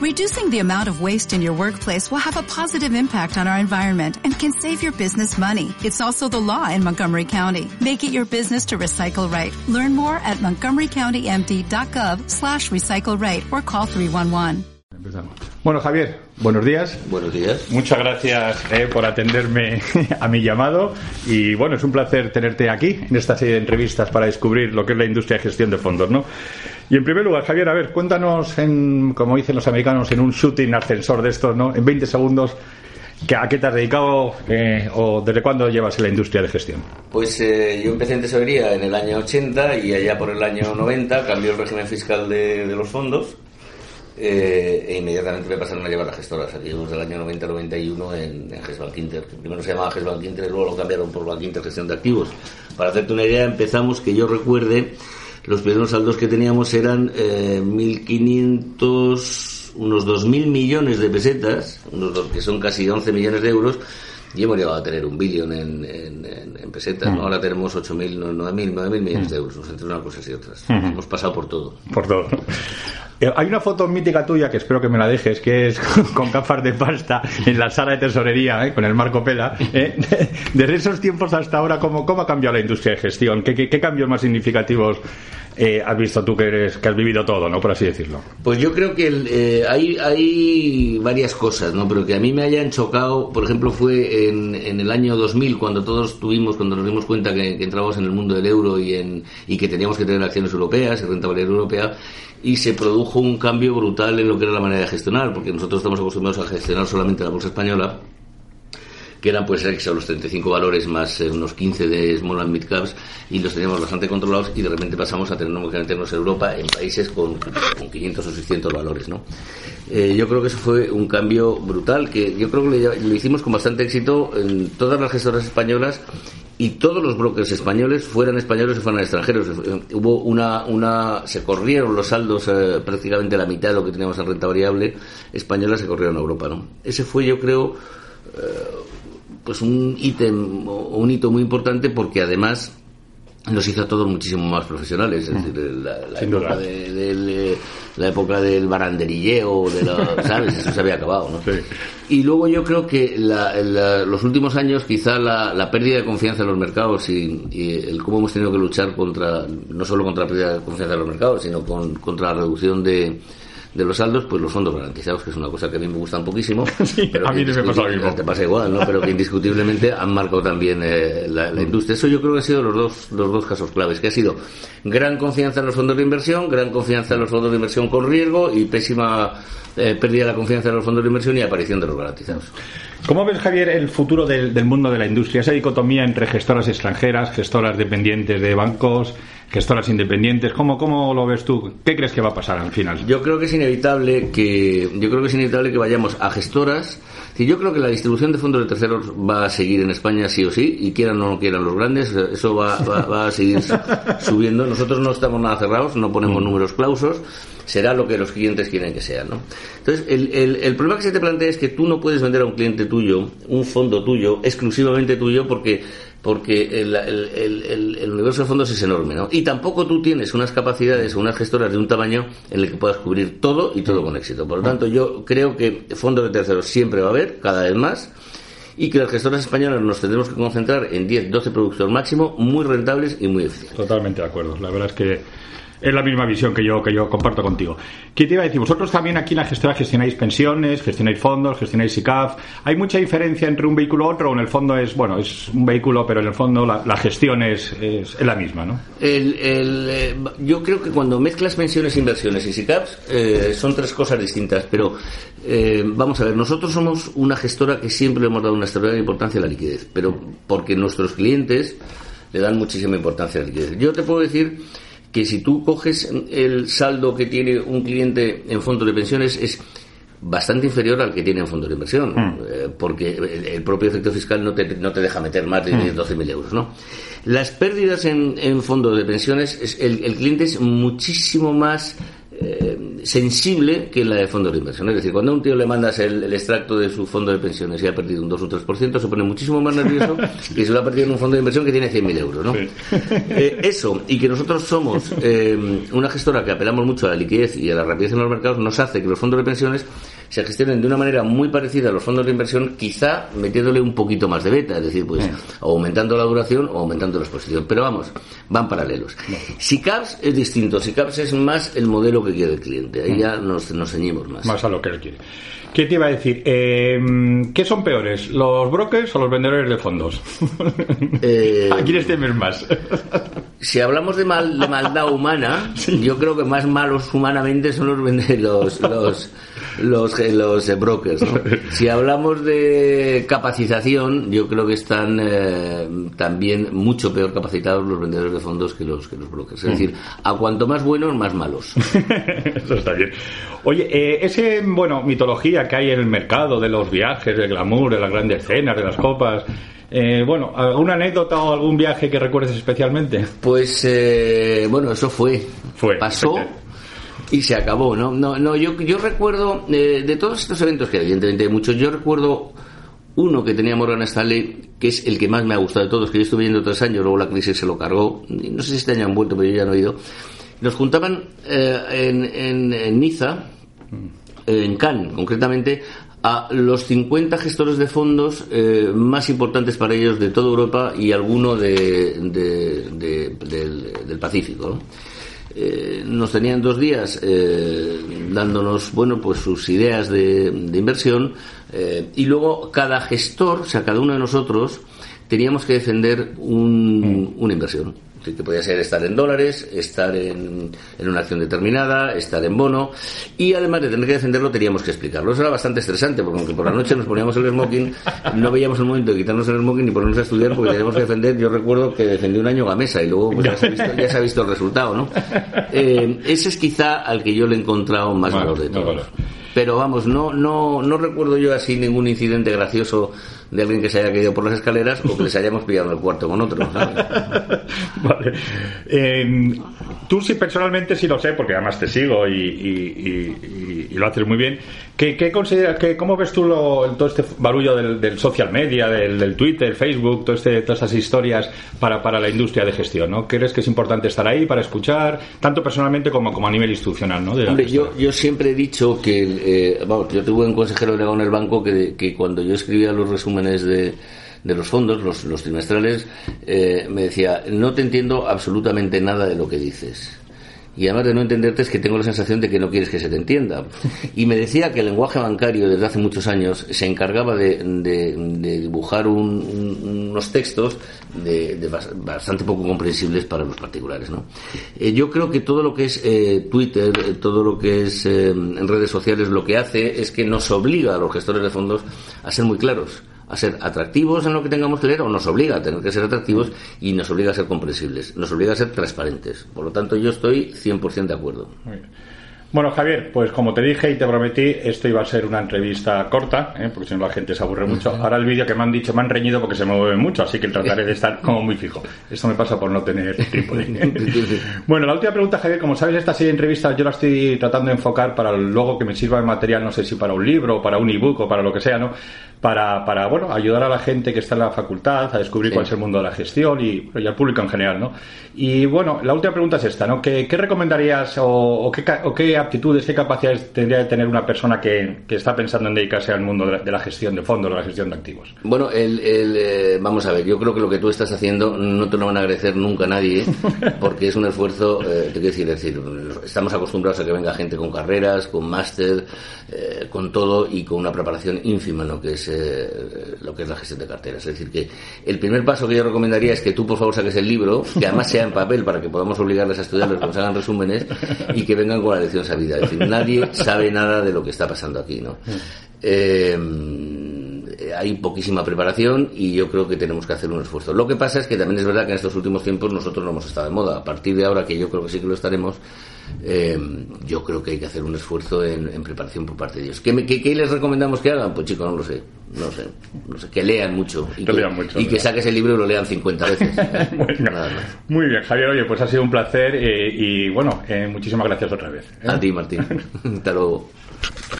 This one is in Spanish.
Reducing the amount of waste in your workplace will have a positive impact on our environment and can save your business money. It's also the law in Montgomery County. Make it your business to recycle right. Learn more at montgomerycountymd.gov slash recycle right or call 311. Empezamos. Bueno, Javier, buenos días. Buenos días. Muchas gracias eh, por atenderme a mi llamado y bueno, es un placer tenerte aquí en esta serie de entrevistas para descubrir lo que es la industria de gestión de fondos, ¿no? Y en primer lugar, Javier, a ver, cuéntanos, en, como dicen los americanos, en un shooting ascensor de estos, ¿no? En 20 segundos, ¿a qué te has dedicado eh, o desde cuándo llevas en la industria de gestión? Pues eh, yo empecé en tesorería en el año 80 y allá por el año 90 cambió el régimen fiscal de, de los fondos eh, e inmediatamente me pasaron a llevar a gestoras. Aquí desde el año 90-91 en, en GESBank Inter. Primero se llamaba GESBank Inter y luego lo cambiaron por Bank Inter Gestión de Activos. Para hacerte una idea, empezamos, que yo recuerde, los primeros saldos que teníamos eran eh, 1.500, unos 2.000 millones de pesetas, unos dos, que son casi 11 millones de euros, y hemos llegado a tener un billón en, en, en, pesetas. ¿no? Ahora tenemos 8.000, 9.000, 9.000 millones de euros, entre unas cosas y otras. Hemos pasado por todo. Por todo. Eh, Hay una foto mítica tuya que espero que me la dejes, que es con gafas de pasta en la sala de tesorería, ¿eh? con el Marco Pela. ¿eh? Desde esos tiempos hasta ahora, ¿cómo, cómo ha cambiado la industria de gestión? ¿Qué, qué, qué cambios más significativos eh, has visto tú que, eres, que has vivido todo, ¿no? por así decirlo? Pues yo creo que el, eh, hay, hay varias cosas, ¿no? pero que a mí me hayan chocado, por ejemplo, fue en, el año 2000, cuando todos tuvimos, cuando nos dimos cuenta que, que entramos en el mundo del euro y, en, que teníamos que tener acciones europeas y rentabilidad europea, y se produjo un cambio brutal en lo que era la manera de gestionar, porque nosotros estamos acostumbrados a gestionar solamente la bolsa española, que eran pues son los 35 valores más eh, unos 15 de small and mid caps y los teníamos bastante controlados y de repente pasamos a tenernos que meternos en Europa en países con, con 500 o 600 valores, ¿no? Eh, yo creo que eso fue un cambio brutal que yo creo que lo hicimos con bastante éxito en todas las gestoras españolas y todos los brokers españoles, fueran españoles o fueran extranjeros. Eh, Hubo una, una, se corrieron los saldos, eh, prácticamente la mitad de lo que teníamos en renta variable española se corrieron a Europa, ¿no? Ese fue, yo creo, eh, pues un ítem o un hito muy importante porque además nos hizo a todos muchísimo más profesionales. Es decir, la, época de- del, eh, la época del baranderilleo, de la, ¿sabes? Eso se había acabado, ¿no? Sí. Y luego yo creo que la- la- los últimos años quizá la, la pérdida de confianza en los mercados y, y el cómo hemos tenido que luchar contra, no solo contra la pérdida de confianza en los mercados, sino con, contra la reducción de, de los saldos, pues los fondos garantizados, que es una cosa que a mí me gustan poquísimo. Sí, pero a mí me pasa lo mismo. Te pasa igual, ¿no? Pero que indiscutiblemente han marcado también eh, la, la industria. Eso yo creo que han sido los dos, los dos casos claves, que ha sido gran confianza en los fondos de inversión, gran confianza en los fondos de inversión con riesgo y pésima eh, pérdida de la confianza en los fondos de inversión y aparición de los garantizados. ¿Cómo ves, Javier, el futuro del, del mundo de la industria? Esa dicotomía entre gestoras extranjeras, gestoras dependientes de bancos, gestoras independientes. ¿Cómo, ¿Cómo lo ves tú? ¿Qué crees que va a pasar al final? Yo creo que es inevitable que yo creo que es inevitable que vayamos a gestoras. Sí, yo creo que la distribución de fondos de terceros va a seguir en España sí o sí, y quieran o no quieran los grandes, eso va, va- va a seguir subiendo. Nosotros no estamos nada cerrados, no ponemos números clausos, será lo que los clientes quieren que sea, ¿no? Entonces, el, el, el problema que se te plantea es que tú no puedes vender a un cliente tuyo, un fondo tuyo, exclusivamente tuyo, porque porque el, el, el- el- universo de fondos es enorme, ¿no? Y tampoco tú tienes unas capacidades o unas gestoras de un tamaño en el que puedas cubrir todo y todo con éxito. Por lo tanto, yo creo que fondos de terceros siempre va a haber, cada vez más, y que las gestoras españolas nos tendremos que concentrar en 10, 12 productos máximo, muy rentables y muy eficientes. Totalmente de acuerdo. La verdad es que es la misma visión que yo que yo comparto contigo. ¿Qué te iba a decir? Vosotros también aquí en la gestora gestionáis pensiones, gestionáis fondos, gestionáis SICAF. ¿Hay mucha diferencia entre un vehículo u otro? ¿O en el fondo es, bueno, es un vehículo, pero en el fondo la, gestión es, la misma, ¿no? El, eh, yo creo que cuando mezclas pensiones, inversiones y SICAPs eh, son tres cosas distintas, pero eh, vamos a ver, nosotros somos una gestora que siempre le hemos dado una extraordinaria importancia a la liquidez, pero porque nuestros clientes le dan muchísima importancia a la liquidez. Yo te puedo decir que si tú coges el saldo que tiene un cliente en fondos de pensiones es bastante inferior al que tiene en fondos de inversión, eh, porque el, el propio efecto fiscal no te, no te deja meter más de 10, 12 mil euros, ¿no? Las pérdidas en, en fondos de pensiones, es- el, el cliente es muchísimo más sensible que la de fondos de inversión. Es decir, cuando a un tío le mandas el, extracto de su fondo de pensiones y ha perdido un 2 o 3%, se pone muchísimo más nervioso que si lo ha perdido en un fondo de inversión que tiene 100.000 euros. ¿no? Eh, eso, y que nosotros somos eh, una gestora que apelamos mucho a la liquidez y a la rapidez en los mercados, nos hace que los fondos de pensiones se gestionen de una manera muy parecida a los fondos de inversión, quizá metiéndole un poquito más de beta, es decir, pues aumentando la duración o aumentando la exposición. Pero vamos, van paralelos. Si CAPS es distinto, si CAPS es más el modelo que quiere el cliente, ahí ya nos, nos ceñimos más. Más a lo que él quiere. ¿Qué te iba a decir? Eh, ¿Qué son peores, los brokers o los vendedores de fondos? Eh, ¿A quiénes temes más? si hablamos de, mal, de maldad humana, yo creo que más malos humanamente son los, los, los los, los brokers. Si hablamos de capacitación, yo creo que están eh, también mucho peor capacitados los vendedores de fondos que los, que los brokers. Es mm. decir, a cuanto más buenos, más malos. Eso está bien. Oye, eh, ese, bueno, mitología que hay en el mercado de los viajes, del glamour, de las grandes cenas, de las copas. Eh, bueno, ¿alguna anécdota o algún viaje que recuerdes especialmente? Pues, eh, bueno, eso fue. Fue. Pasó y se acabó, ¿no? No, no yo, yo recuerdo, eh, de todos estos eventos, que evidentemente hay muchos, yo recuerdo uno que tenía Morgan Stanley, que es el que más me ha gustado de todos, que yo estuve viendo tres años, luego la crisis se lo cargó, no sé si este año han vuelto, pero yo ya no he ido. Nos juntaban eh, en, en, Niza, en Cannes concretamente, a los 50 gestores de fondos eh, más importantes para ellos de toda Europa y alguno de, del, del, Pacífico. ¿no? Eh, nos tenían dos días eh, dándonos bueno pues sus ideas de, inversión eh, y luego cada gestor o sea cada uno de nosotros teníamos que defender un, una inversión que podía ser estar en dólares, estar en, en, una acción determinada, estar en bono, y además de tener que defenderlo teníamos que explicarlo. Eso era bastante estresante, porque aunque por la noche nos poníamos el smoking, no veíamos el momento de quitarnos el smoking ni ponernos a estudiar, porque teníamos que defender, yo recuerdo que defendí un año Gamesa, y luego pues, ya, se ha visto, ya, se ha visto, el resultado, ¿no? Eh, ese es quizá al que yo le he encontrado más valor de todos. Pero vamos, no, no, no recuerdo yo así ningún incidente gracioso de alguien que se haya caído por las escaleras o que les hayamos pillado en el cuarto con otro. vale. Eh, tú sí, personalmente sí lo sé, porque además te sigo y, lo haces muy bien. ¿Qué, qué consideras, que, ¿Cómo ves tú todo este barullo del, social media, del, Twitter, Facebook, todo este, todas esas historias para, para la industria de gestión? ¿no? ¿Crees que es importante estar ahí para escuchar, tanto personalmente como, como a nivel institucional? ¿no? Hombre, yo, yo siempre he dicho que, eh, vamos, yo tuve un consejero delegado en el banco que, que cuando yo escribía los resúmenes de, de los fondos, los, los trimestrales, eh, me decía, no te entiendo absolutamente nada de lo que dices. Y además de no entenderte es que tengo la sensación de que no quieres que se te entienda. Y me decía que el lenguaje bancario desde hace muchos años se encargaba de, de, dibujar unos textos de, bastante poco comprensibles para los particulares. ¿no? Eh, yo creo que todo lo que es eh, Twitter, todo lo que es en redes sociales, lo que hace es que nos obliga a los gestores de fondos a ser muy claros a ser atractivos en lo que tengamos que leer o nos obliga a tener que ser atractivos y nos obliga a ser comprensibles, nos obliga a ser transparentes. Por lo tanto, yo estoy 100% de acuerdo. Bueno, Javier, pues como te dije y te prometí, esto iba a ser una entrevista corta, ¿eh? porque si no la gente se aburre mucho. Ahora el vídeo que me han dicho me han reñido porque se me mueve mucho, así que trataré de estar como muy fijo. Esto me pasa por no tener tiempo. bueno, la última pregunta, Javier, como sabes, esta serie de entrevistas yo la estoy tratando de enfocar para luego que me sirva de material, no sé si para un libro, o para un ebook o para lo que sea, ¿no? Para, para bueno, ayudar a la gente que está en la facultad a descubrir cuál es el mundo de la gestión y, y, al público en general, ¿no? Y bueno, la última pregunta es esta, ¿no? ¿Qué, qué recomendarías o, o, qué, o qué aptitudes, qué capacidades tendría de tener una persona que, que está pensando en dedicarse al mundo de la, gestión de fondos, de la gestión de activos? Bueno, el, el eh, vamos a ver, yo creo que lo que tú estás haciendo no te lo van a agradecer nunca nadie, porque es un esfuerzo, eh, te quiero decir, decir, estamos acostumbrados a que venga gente con carreras, con máster, eh, con todo y con una preparación ínfima en lo que es eh, lo que es la gestión de carteras. Es decir, que el primer paso que yo recomendaría es que tú, por favor, saques el libro, que además sea en papel para que podamos obligarles a estudiarlo, que nos hagan resúmenes y que vengan con la lección sabida. Es decir, nadie sabe nada de lo que está pasando aquí, ¿no? Eh, eh, hay poquísima preparación y yo creo que tenemos que hacer un esfuerzo. Lo que pasa es que también es verdad que en estos últimos tiempos nosotros no hemos estado de moda. A partir de ahora, que yo creo que sí que lo estaremos, eh, yo creo que hay que hacer un esfuerzo en, preparación por parte de ellos. ¿Qué, les recomendamos que hagan? Pues chicos, no lo sé. No sé, no sé que lean mucho y, que, lean mucho, y que saques el libro y lo lean 50 veces. Muy bien, Javier, oye, pues ha sido un placer eh, y bueno, muchísimas gracias otra vez. A ti, Martín. Hasta luego.